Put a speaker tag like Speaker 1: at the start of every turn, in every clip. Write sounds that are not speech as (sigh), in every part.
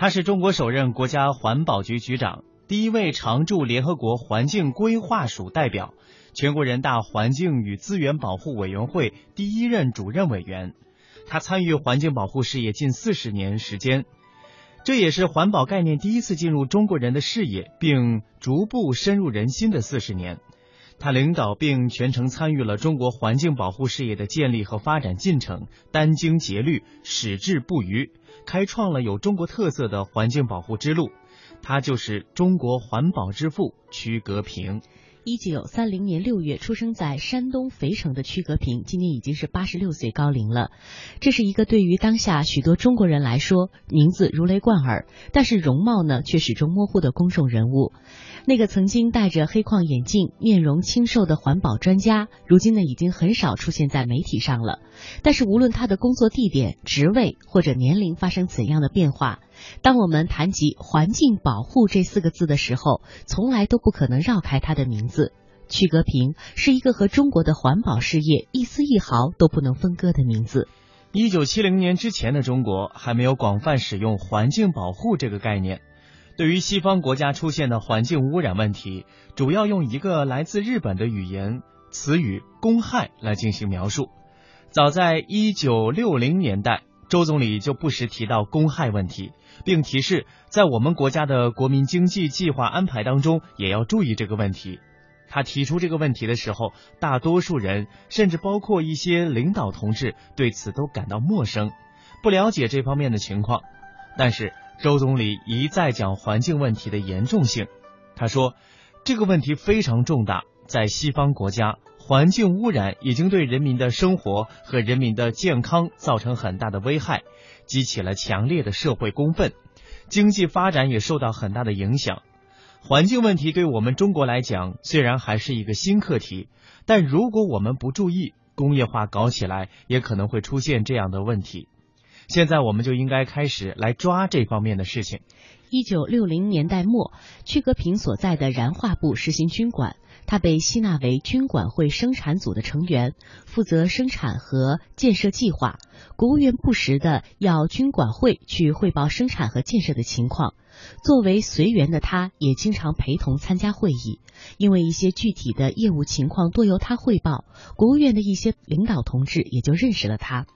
Speaker 1: 他是中国首任国家环保局局长，第一位常驻联合国环境规划署代表，全国人大环境与资源保护委员会第一任主任委员。他参与环境保护事业近四十年时间，这也是环保概念第一次进入中国人的视野，并逐步深入人心的四十年。他领导并全程参与了中国环境保护事业的建立和发展进程，殚精竭虑，矢志不渝，开创了有中国特色的环境保护之路。他就是中国环保之父曲革平。
Speaker 2: 一九三零年六月出生在山东肥城的曲革平，今年已经是八十六岁高龄了。这是一个对于当下许多中国人来说，名字如雷贯耳，但是容貌呢却始终模糊的公众人物。那个曾经戴着黑框眼镜、面容清瘦的环保专家，如今呢已经很少出现在媒体上了。但是无论他的工作地点、职位或者年龄发生怎样的变化，当我们谈及环境保护这四个字的时候，从来都不可能绕开他的名字。曲格平是一个和中国的环保事业一丝一毫都不能分割的名字。
Speaker 1: 一九七零年之前的中国还没有广泛使用环境保护这个概念。对于西方国家出现的环境污染问题，主要用一个来自日本的语言词语“公害”来进行描述。早在一九六零年代，周总理就不时提到公害问题。并提示，在我们国家的国民经济计划安排当中，也要注意这个问题。他提出这个问题的时候，大多数人，甚至包括一些领导同志，对此都感到陌生，不了解这方面的情况。但是，周总理一再讲环境问题的严重性。他说，这个问题非常重大，在西方国家，环境污染已经对人民的生活和人民的健康造成很大的危害。激起了强烈的社会公愤，经济发展也受到很大的影响。环境问题对我们中国来讲，虽然还是一个新课题，但如果我们不注意，工业化搞起来也可能会出现这样的问题。现在我们就应该开始来抓这方面的事情。
Speaker 2: 一九六零年代末，曲革平所在的燃化部实行军管。他被吸纳为军管会生产组的成员，负责生产和建设计划。国务院不时的要军管会去汇报生产和建设的情况。作为随员的他，也经常陪同参加会议。因为一些具体的业务情况多由他汇报，国务院的一些领导同志也就认识了他。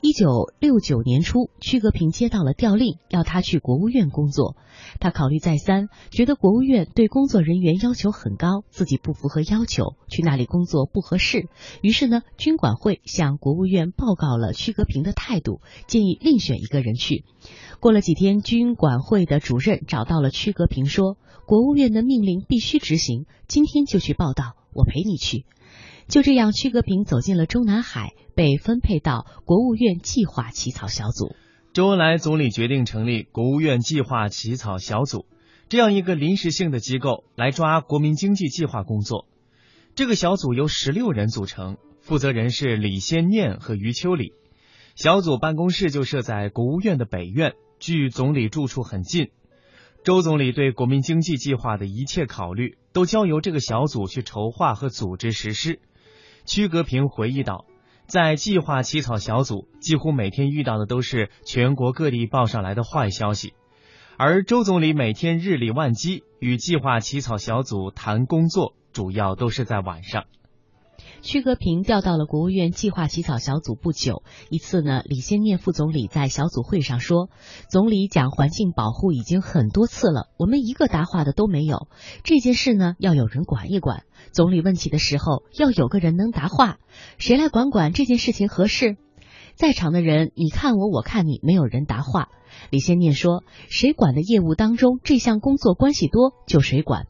Speaker 2: 一九六九年初，曲革平接到了调令，要他去国务院工作。他考虑再三，觉得国务院对工作人员要求很高，自己不符合要求，去那里工作不合适。于是呢，军管会向国务院报告了曲革平的态度，建议另选一个人去。过了几天，军管会的主任找到了曲革平，说：“国务院的命令必须执行，今天就去报道，我陪你去。”就这样，曲革平走进了中南海，被分配到国务院计划起草小组。
Speaker 1: 周恩来总理决定成立国务院计划起草小组，这样一个临时性的机构来抓国民经济计划工作。这个小组由十六人组成，负责人是李先念和余秋里。小组办公室就设在国务院的北院，距总理住处很近。周总理对国民经济计划的一切考虑，都交由这个小组去筹划和组织实施。屈格平回忆道，在计划起草小组，几乎每天遇到的都是全国各地报上来的坏消息，而周总理每天日理万机，与计划起草小组谈工作，主要都是在晚上。
Speaker 2: 曲革平调到了国务院计划起草小组不久，一次呢，李先念副总理在小组会上说：“总理讲环境保护已经很多次了，我们一个答话的都没有。这件事呢，要有人管一管。总理问起的时候，要有个人能答话，谁来管管这件事情合适？在场的人，你看我，我看你，没有人答话。李先念说：谁管的业务当中这项工作关系多，就谁管。”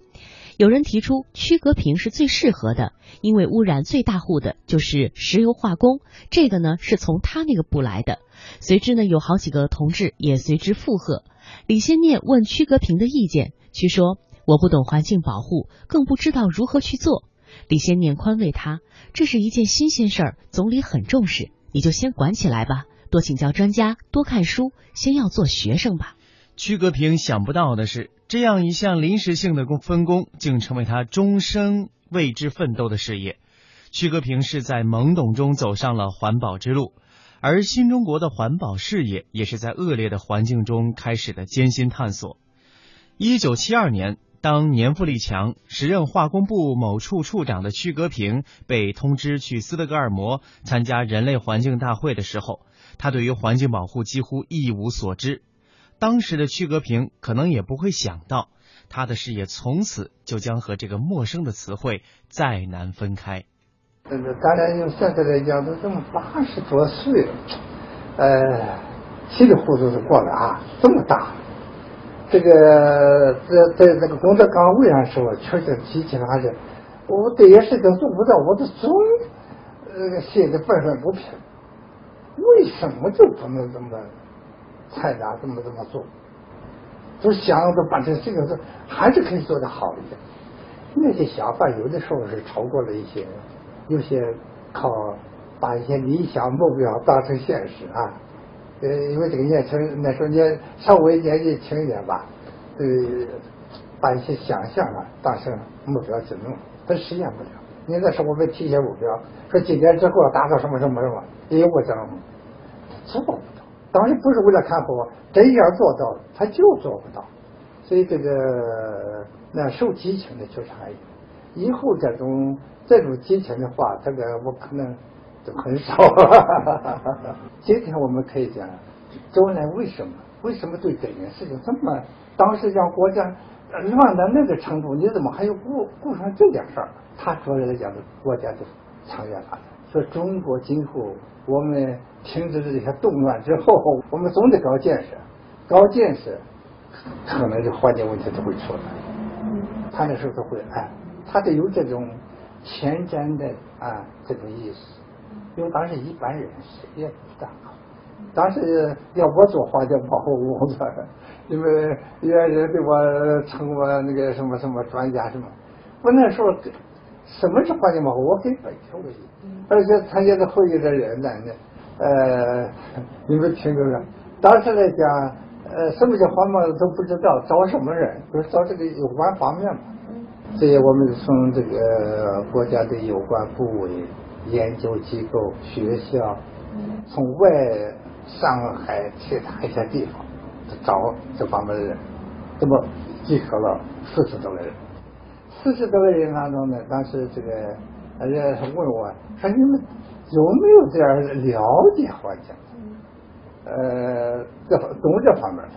Speaker 2: 有人提出曲革平是最适合的，因为污染最大户的就是石油化工，这个呢是从他那个部来的。随之呢有好几个同志也随之附和。李先念问曲革平的意见，曲说我不懂环境保护，更不知道如何去做。李先念宽慰他，这是一件新鲜事儿，总理很重视，你就先管起来吧，多请教专家，多看书，先要做学生吧。
Speaker 1: 曲格平想不到的是。这样一项临时性的工分工，竟成为他终生为之奋斗的事业。曲格平是在懵懂中走上了环保之路，而新中国的环保事业也是在恶劣的环境中开始的艰辛探索。一九七二年，当年富力强、时任化工部某处处长的屈格平被通知去斯德哥尔摩参加人类环境大会的时候，他对于环境保护几乎一无所知。当时的屈革平可能也不会想到，他的事业从此就将和这个陌生的词汇再难分开。
Speaker 3: 这个咱俩用现在来讲，都这么八十多岁了，呃，稀里糊涂的过了啊，这么大，这个在在这个工作岗位上时候，确实提起来还是我这些事情做不到，我的总呃心里愤愤不平。为什么就不能这么菜单这么怎么做？就想着把这这个事还是可以做得好一点。那些想法有的时候是超过了一些。有些靠把一些理想目标当成现实啊，呃，因为这个年轻人那时候年稍微年纪轻一点吧，呃，把一些想象啊当成目标去弄，他实现不了。你那时候我们提些目标，说今年之后要达到什么什么什么，业务上做不到。当时不是为了看破，真要做到，他就做不到。所以这个那受激情的确实还有，以后这种。这种激情的话，这个我可能就很少。今天我们可以讲，周恩来为什么为什么对这件事情这么当时让国家乱到那个程度，你怎么还有顾顾上这点事儿？他主要来讲的国家的长远发展。说中国今后我们停止了这些动乱之后，我们总得搞建设，搞建设可能这环境问题都会出来。他那时候都会哎，他得有这种。前瞻的啊，这种意识，因为当时一般人谁也不知道。当时要我做环境保护工作，因为有人对我称我那个什么什么专家什么，我那时候什么是环境保护，我根本就不会。而且参加的会议的人呢，呃，(laughs) 你们听着了。当时来讲，呃，什么叫环保都不知道，找什么人？就是找这个有关方面嘛。所以我们从这个国家的有关部委、研究机构、学校，从外上海其他一些地方找这方面的人，这么集合了四十多个人。四十多个人当中呢，当时这个人家问我，说你们有没有这样了解环境？呃，这懂这方面的。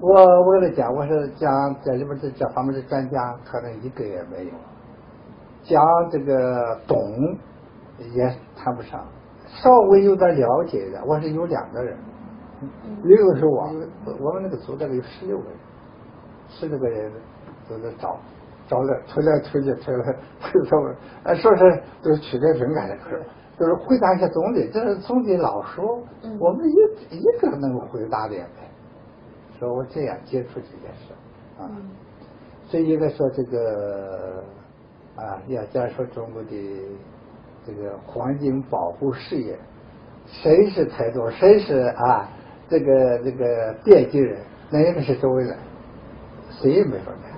Speaker 3: 我我跟他讲，我说讲这里边这这方面的专家可能一个也没有，讲这个懂也谈不上，稍微有点了解的，我是有两个人，一个是我，我们那个组大概有十六个人，十六个人都在找，找了推来推去推来推他们，哎，说是就是曲德平干的事，就是回答一下总理，这是总理老说，我们一一个能回答的。说我这样接触这件事啊，所以应该说这个啊，要加说中国的这个环境保护事业，谁是台头，谁是啊这个这个奠基人，那应该是周恩来，谁也没法改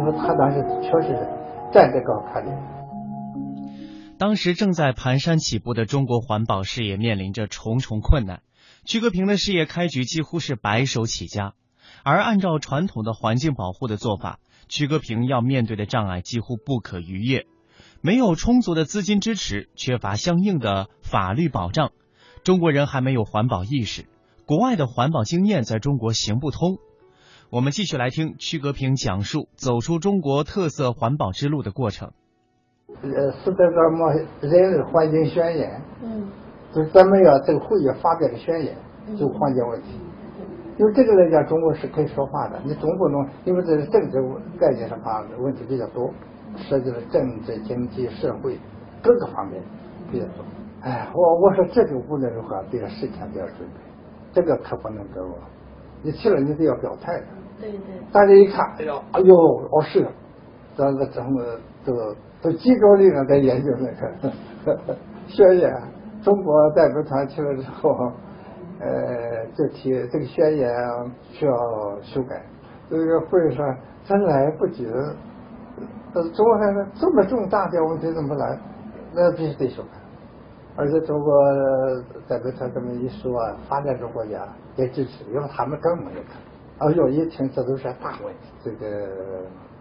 Speaker 3: 因为他当时确实是站在高看的。
Speaker 1: 当时正在蹒跚起步的中国环保事业面临着重重困难。屈革平的事业开局几乎是白手起家，而按照传统的环境保护的做法，屈革平要面对的障碍几乎不可逾越。没有充足的资金支持，缺乏相应的法律保障，中国人还没有环保意识，国外的环保经验在中国行不通。我们继续来听曲格平讲述走出中国特色环保之路的过程。
Speaker 3: 呃，斯德哥尔摩人类环境宣言。嗯。就是咱们要这个会议发表的宣言，就环境问题。因为这个来讲，中国是可以说话的。你总不能因为这是政治概念上话问题比较多，涉及了政治、经济、社会各个方面比较多。哎，我我说这个无论如何得要事前都要准备，这个可不能给我。你去了，你得要表态的。
Speaker 2: 对对。
Speaker 3: 大家一看，哎呦，哎呦，哦是，这个整个都都集中力量在研究那个 (laughs) 宣言。中国代表团去了之后，呃，就提这个宣言需要修改。这个会上真来不及了，呃，中国还说这么重大的问题怎么来？那必须得修改。而且中国代表团这么一说，发展中国家也支持，因为他们更没有看。哎呦，一听这都是大问题，这个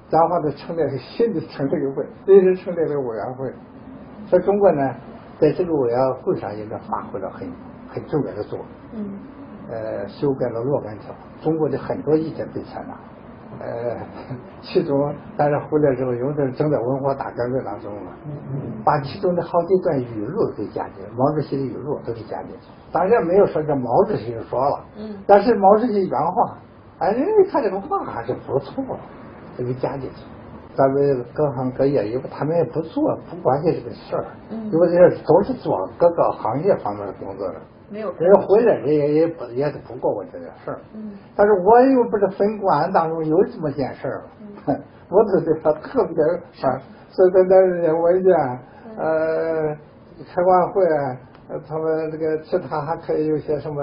Speaker 3: 然后就成立了新的成立个会，临时成立了委员会。在中国呢，在这个委员会上应该发挥了很很重要的作用。嗯。呃，修改了若干条，中国的很多意见被采纳。呃，其中但是回来之后，有的正在文化大革命当中嘛，把其中的好几段语录给加进，毛主席的语录都给加进去。当然没有说这毛主席说了，嗯，但是毛主席原话，哎，人家看这个话还是不错，都给加进去。咱们各行各业，因为他们也不做，不关心这个事儿，因为这都是做各个行业方面的工作的。
Speaker 2: 没有，
Speaker 3: 人回来人也也不也是不过问这件事儿。嗯。但是我又不是分管当中有这么件事儿，(laughs) 我都对他特别啊，所以在那人家文件，呃，开完会，他们这个其他还可以有些什么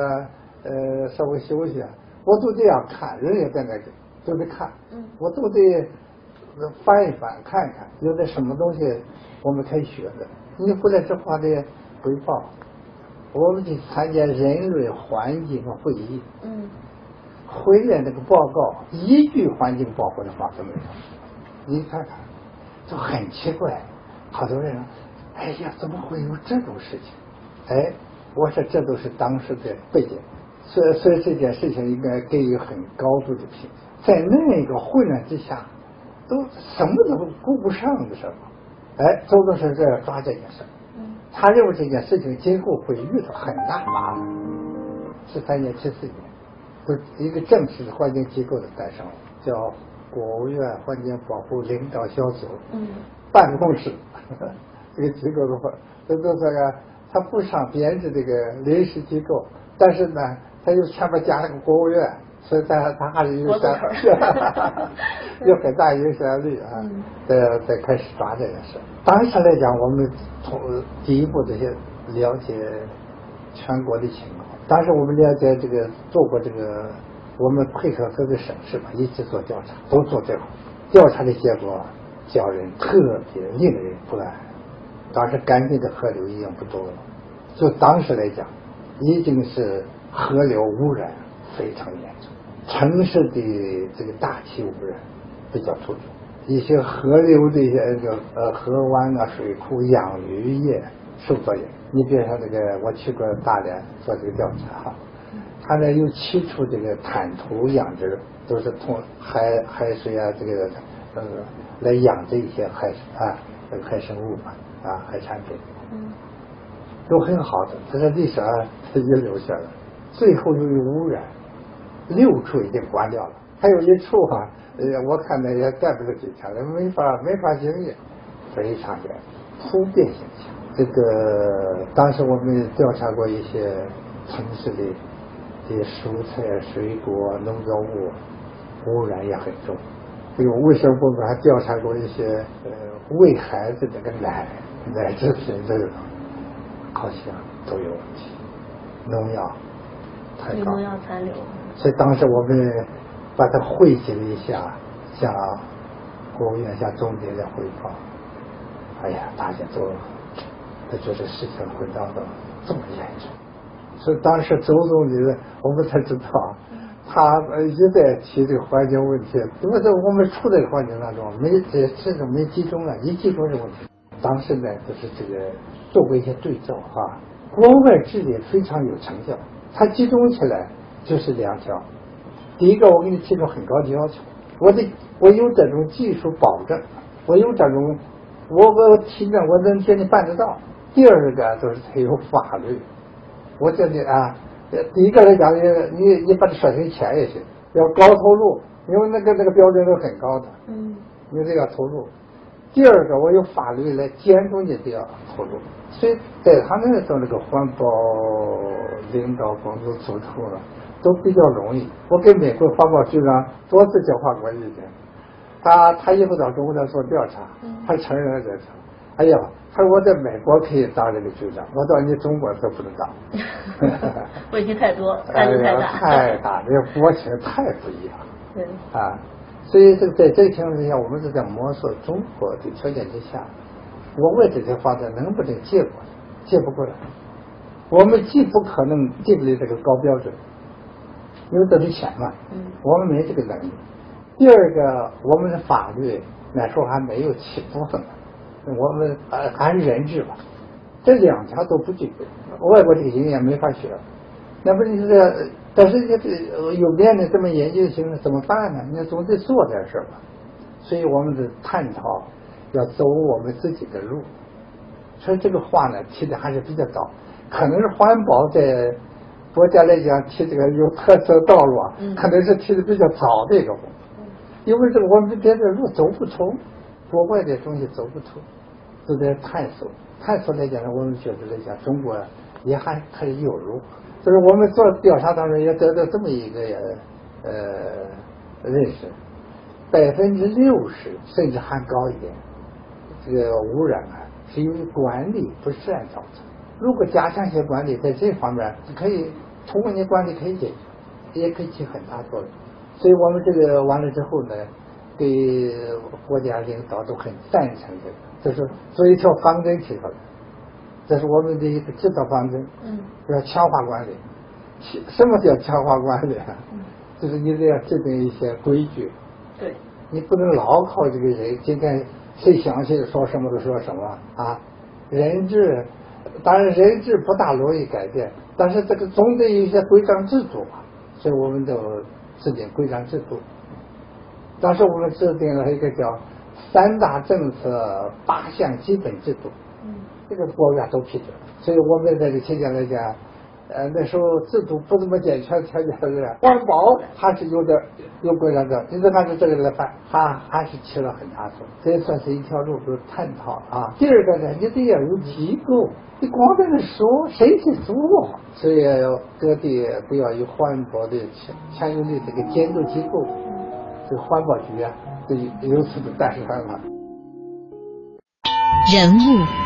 Speaker 3: 呃稍微休息，我都这样看，人也在那都得看，嗯，我都得翻一翻看一看，有的什么东西我们可以学的。你回来之后还得汇报。我们去参加人类环境会议，嗯，回来那个报告一句环境保护的话都没有。你看看，就很奇怪，好多人说：“哎呀，怎么会有这种事情？”哎，我说这都是当时的背景，所以所以这件事情应该给予很高度的评价。在那个混乱之下，都什么都顾不上的时候，哎，周总是要抓这件事。他认为这件事情今后会遇到很大麻烦。十三年、七四年，就一个正式的环境机构的诞生，叫国务院环境保护领导小组办公室。(laughs) 这个机构的话，这都这个，他不上编制这个临时机构，但是呢，他又前面加了个国务院。所以，他他还是有很有很大影响力啊！再再开始抓这件事。当时来讲，我们从第一步这些了解全国的情况。当时我们了解这个做过这个，我们配合各个省市嘛，一起做调查，都做这个调查的结果，叫人特别令人不安。当时干净的河流已经不多了，就当时来讲，已经是河流污染非常严重。城市的这个大气污染比较突出，一些河流的一些这个呃河湾啊、水库养鱼业受作业。你比如说这个，我去过大连做这个调查哈，他那有七处这个滩涂养殖，都是从海海水啊这个呃来养这一些海啊这个海生物嘛啊海产品，嗯，都很好的，这个历史上遗留下来，最后由于污染。六处已经关掉了，还有一处哈，呃，我看那也干不了几天了，没法没法经营，非常严普遍现象。这个当时我们调查过一些城市的这些蔬菜、水果、农作物污染也很重。这个卫生部门还调查过一些呃喂孩子这个奶奶制品这个，好像都有问题，农药太高，
Speaker 2: 农药残留。
Speaker 3: 所以当时我们把它汇集了一下，向国务院向总理来汇报。哎呀，大家都都觉得事情会闹到这么严重。所以当时周总理，我们才知道，他一再提这个环境问题，因为在我们处在环境当中，没这这种没集中啊，一集中这问题。当时呢，就是这个做过一些对照啊，国外治理非常有成效，它集中起来。就是两条，第一个我给你提出很高的要求，我得我有这种技术保证，我有这种，我我提证我能给你办得到。第二个就是它有法律，我觉得啊，第一个来讲，你你你把它说成钱也行，要高投入，因为那个那个标准是很高的，嗯，你这个投入。第二个，我有法律来监督你这个投入，所以在他们做那个环保领导工作组头了。都比较容易。我跟美国环保局长多次交换过意见，他他以后到中国来做调查，他承认了这事。哎呀，他说我在美国可以当这个局长，我到你中国都不能当。(laughs)
Speaker 2: 问题太多，压力太大。
Speaker 3: 太大，这个国情太不一样。对。啊，所以这个在这个情况之下，我们是在摸索中国的条件之下，我为这些发展能不能借过来？借不过来。我们既不可能建立这个高标准，因为这是钱嘛，我们没这个能力。第二个，我们的法律那时候还没有起步呢，我们呃还是人治吧，这两条都不具备，外国这个经验没法学。那不是这，但是这有变的这么研究型的怎么办呢？你总得做点事儿吧。所以我们得探讨要走我们自己的路。所以这个话呢提的还是比较早。可能是环保在国家来讲提这个有特色道路啊，可能是提的比较早的一个步，因为这个我们别的路走不通，国外的东西走不通，都在探索。探索来讲呢，我们觉得来讲，中国也还可以有路。就是我们做调查当中也得到这么一个呃认识，百分之六十甚至还高一点，这个污染啊是由于管理不善造成。如果加强一些管理，在这方面可以通过你管理可以解决，也可以起很大作用。所以我们这个完了之后呢，对国家领导都很赞成这个，这是做一条方针提出来，这是我们的一个指导方针。嗯。要强化管理，什么叫强化管理啊？嗯。(laughs) 就是你得要制定一些规矩。
Speaker 4: 对。
Speaker 3: 你不能老靠这个人，今天谁想起说什么就说什么啊？人治。当然，人治不大容易改变，但是这个总得有一些规章制度嘛，所以我们就制定规章制度。当时我们制定了一个叫三大政策八项基本制度，嗯，这个国家都批准，所以我们在这期间来讲。呃，那时候制度不那么健全，条件是环保还是有点有规章的，你得按照这个来办，还还是起了很大作用。这也算是一条路是探讨啊。第二个呢，你得要有机构，你光在那说，谁去做？所以要各地都要有环保的强强有力这个监督机构，这个环保局啊，都由此的诞生了。
Speaker 2: 人物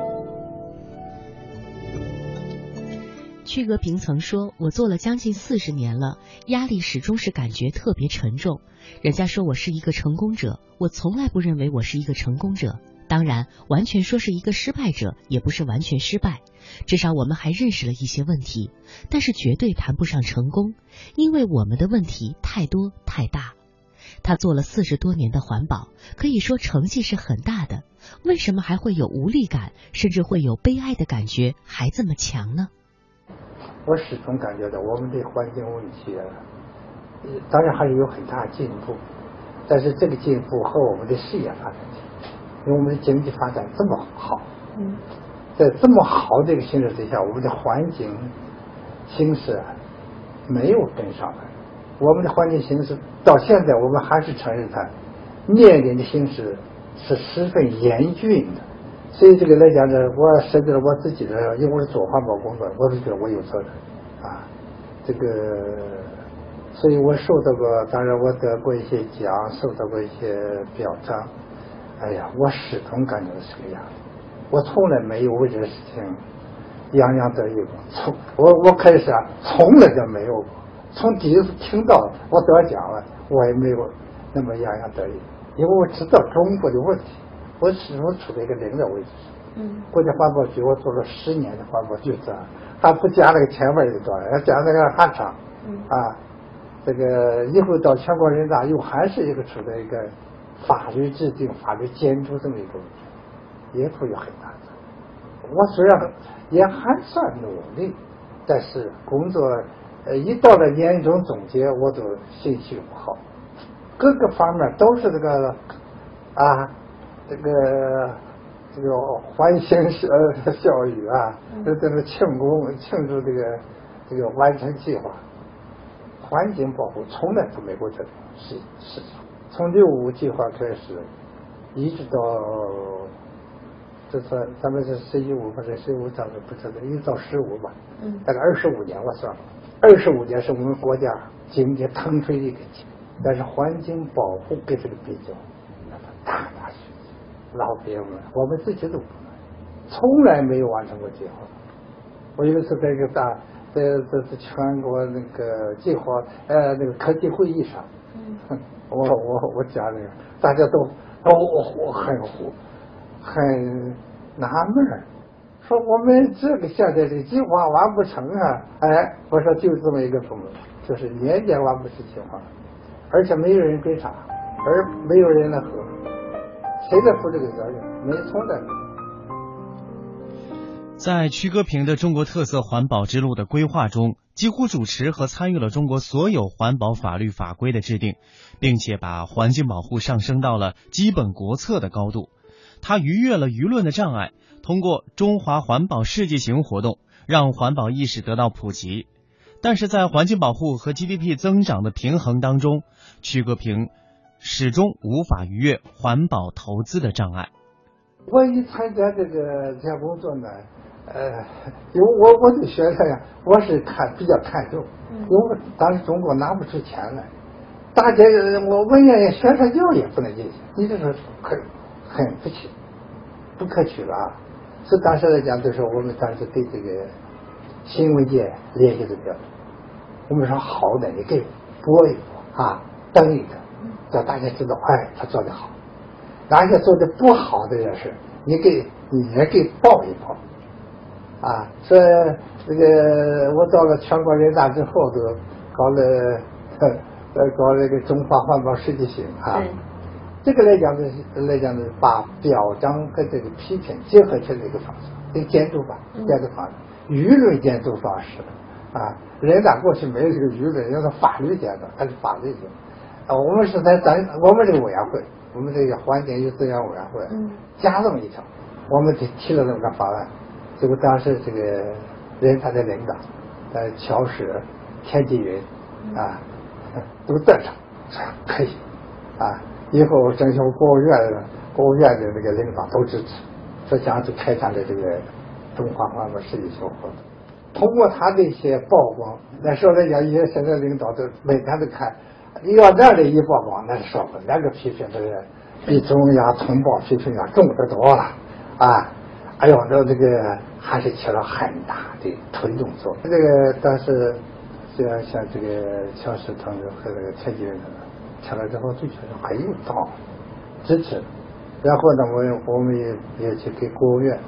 Speaker 2: 曲格平曾说：“我做了将近四十年了，压力始终是感觉特别沉重。人家说我是一个成功者，我从来不认为我是一个成功者。”当然，完全说是一个失败者，也不是完全失败。至少我们还认识了一些问题，但是绝对谈不上成功，因为我们的问题太多太大。他做了四十多年的环保，可以说成绩是很大的。为什么还会有无力感，甚至会有悲哀的感觉，还这么强呢？
Speaker 3: 我始终感觉到我们的环境问题，当然还是有很大进步，但是这个进步和我们的事业发展。因为我们的经济发展这么好，在这么好的一个形势之下，我们的环境形势没有跟上来。我们的环境形势到现在，我们还是承认它面临的形势是十分严峻的。所以这个来讲呢，我涉及了我自己的，因为我是做环保工作，我是觉得我有责任啊。这个，所以我受到过，当然我得过一些奖，受到过一些表彰。哎呀，我始终感觉是个样子，我从来没有为这个事情洋洋得意过。从我我开始啊，从来就没有过。从第一次听到我得奖了，我也没有那么洋洋得意，因为我知道中国的问题，我始终处在一个领导位置上。嗯。国家环保局我做了十年的环保局长，还不加那个前面一段，要加那个还长。嗯。啊，这个以后到全国人大又还是一个处在一个。法律制定、法律监督这么一个问题，也会有很大的。我虽然也还算努力，但是工作呃一到了年终总结，我都心情不好，各个方面都是这个啊，这个这个欢欣笑笑语啊，都在那庆功庆祝这个这个完成计划。环境保护从来都没过这种事事情。从六五计划开始，一直到这算咱们是十一五或者十五，咱们不知道，一直到十五吧，嗯，大概二十五年我算了，二十五年是我们国家经济腾飞的一个期，但是环境保护跟这个比较，老别们，我们自己都从来没有完成过计划。我有一次在一个大，在在在全国那个计划呃那个科技会议上，嗯，我我我讲那个，大家都都我很很纳闷说我们这个现在的计划完不成啊！哎，我说就这么一个部门，就是年年完不成计划，而且没有人追查，而没有人来核，谁在负这个责任？没存在。
Speaker 1: 在曲戈平的中国特色环保之路的规划中，几乎主持和参与了中国所有环保法律法规的制定，并且把环境保护上升到了基本国策的高度。他逾越了舆论的障碍，通过中华环保世界行活动，让环保意识得到普及。但是在环境保护和 GDP 增长的平衡当中，曲戈平始终无法逾越环保投资的障碍。
Speaker 3: 我一参加这个这项工作呢。呃，因为我我对学生呀，我是看比较看重，因为当时中国拿不出钱来，大家我问人学生教也不能进去，你这是很很不起，不可取了啊！所以当时来讲，就是我们当时对这个新闻界联系的比较多，我们说好的你给播一播啊，登一登，让大家知道，哎，他做的好；哪些做的不好的也是，你给你也给报一报。啊，说这个我到了全国人大之后，都搞了呃搞那个中华环保世界行啊。这个来讲呢，来讲呢，把表彰和这个批评结合起来一个方式，一个监督吧，监督方式，舆论监督方式啊。人大过去没有这个舆论，要是法律监督，它是法律性。啊，我们是在咱我们这个委员会，我们这个环境与资源委员会，嗯加这么一条，我们提提了这么个方案。结果当时这个人才的领导，呃，乔石、田纪云啊，都赞成，说可以啊。以后征求国务院的国务院的那个领导都支持，这将就开展的这个中华环保世界活动。通过他的一些曝光来说来讲，一些现在领导都每天都看，你你要那里一曝光，那是说不，那个批评这个比中央通报批评要重得多了啊。哎呦，那这个还是起了很大的推动作用。这个当时，像像这个乔石同志和这个蔡经文听了之后，就觉得很有道理，支持。然后呢，我我们也也去给国务院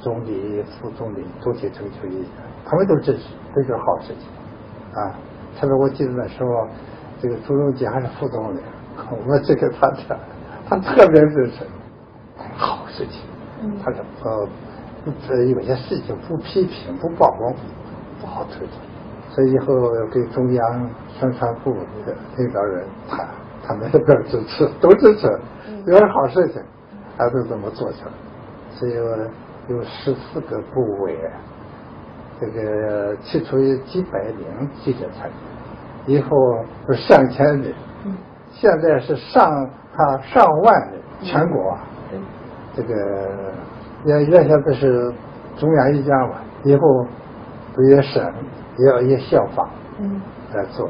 Speaker 3: 总理、副总理都去征求意见，他们都支持，这就是好事情啊。特别我记得那时候，这个朱镕基还是副总理，我们这个他他他特别支持，好事情。他说：“呃，这有些事情不批评、不曝光，不好推动。所以以后要给中央宣传部的领导人谈，他们都支持，都支持，有点好事情，还都这么做起来。所以有十四个部委，这个提出几百名记者参与，以后是上千人，现在是上啊上万人，全国啊。”这个原原先不是中央一家嘛，以后不也省也要也效仿，嗯，来做。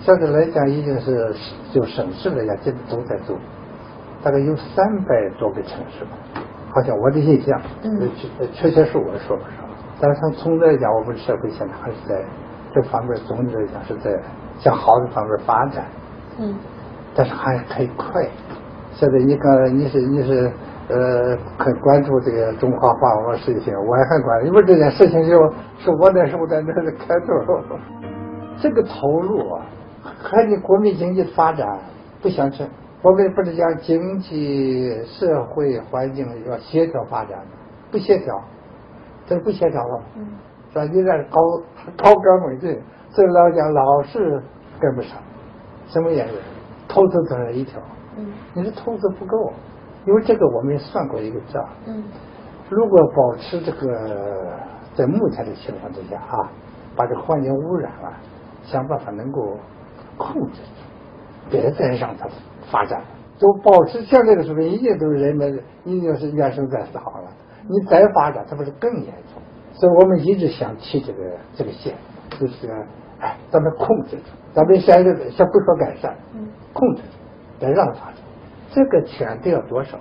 Speaker 3: 现在来讲已经是就省市来讲，基本都在做，大概有三百多个城市吧，好像我的印象，嗯，确确实我说不上。但是从总的来讲，我们社会现在还是在这方面总体来讲是在向好的方面发展，嗯，但是还可以快。现在你看你是你是。呃，很关注这个中华环保事情，我也很关注，因为这件事情就是我那时候在那里开头，这个投入啊，和你国民经济发展不相称。我们不是讲经济社会环境要协调发展吗不协调，这是不协调了。嗯，说？你在高高歌猛进，所以老讲老是跟不上，什么原因？投资只是一条，嗯，你的投资不够。因为这个我们算过一个账，嗯，如果保持这个在目前的情况之下啊，把这个环境污染啊，想办法能够控制住，别再让它发展了，就保持现在的水平，已经都是人们已经是原生在死好了，你再发展，它不是更严重？所以我们一直想提这个这个线，就是哎，咱们控制住，咱们先这个先不说改善，嗯，控制住，再让它发展。这个钱得要多少？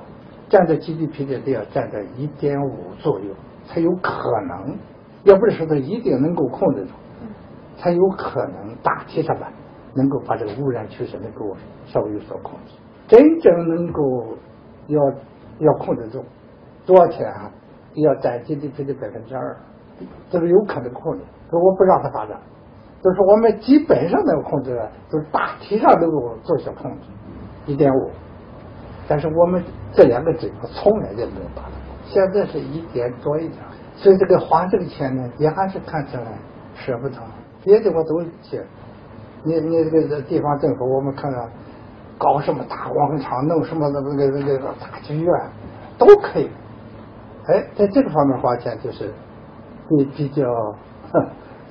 Speaker 3: 占到 GDP 的得要占到一点五左右，才有可能，要不是说它一定能够控制住，才有可能大体上吧，能够把这个污染趋势能够稍微有所控制。真正能够要要控制住，多少钱啊？要占 GDP 的百分之二，这是有可能控制。可我不让它发展，就是我们基本上能控制的，就是大体上能够做些控制，一点五。但是我们这两个指标从来就没有达到，现在是一点多一点，所以这个花这个钱呢，也还是看起来舍不得。别的我都去，你你这个地方政府，我们看看搞什么大广场，弄什么那个那个大剧院，都可以。哎，在这个方面花钱就是比比较，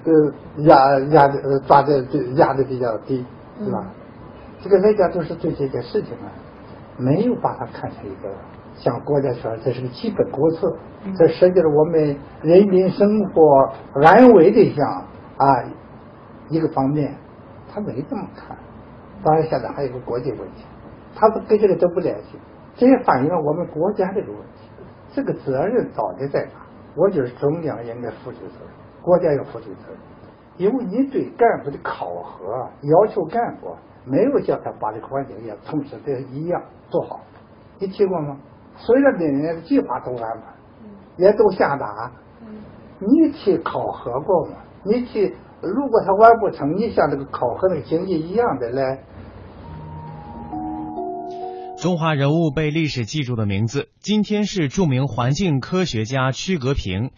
Speaker 3: 呃压压的抓的压的比较低，是吧？这个人家都是对这件事情啊。没有把它看成一个像国家说这是个基本国策，这涉及了我们人民生活安危的一项啊一个方面，他没这么看。当然现在还有个国际问题，他跟这个都不联系，这也反映了我们国家这个问题。这个责任到底在哪？我觉得中央应该负起责任，国家要负起责任，因为你对干部的考核要求干部。没有叫他把这个环境也同时的一样做好，你提过吗？虽然人家的计划都安排，也都下达，你去考核过吗？你去，如果他完不成，你像这个考核那个经济一样的来。
Speaker 1: 中华人物被历史记住的名字，今天是著名环境科学家曲格平。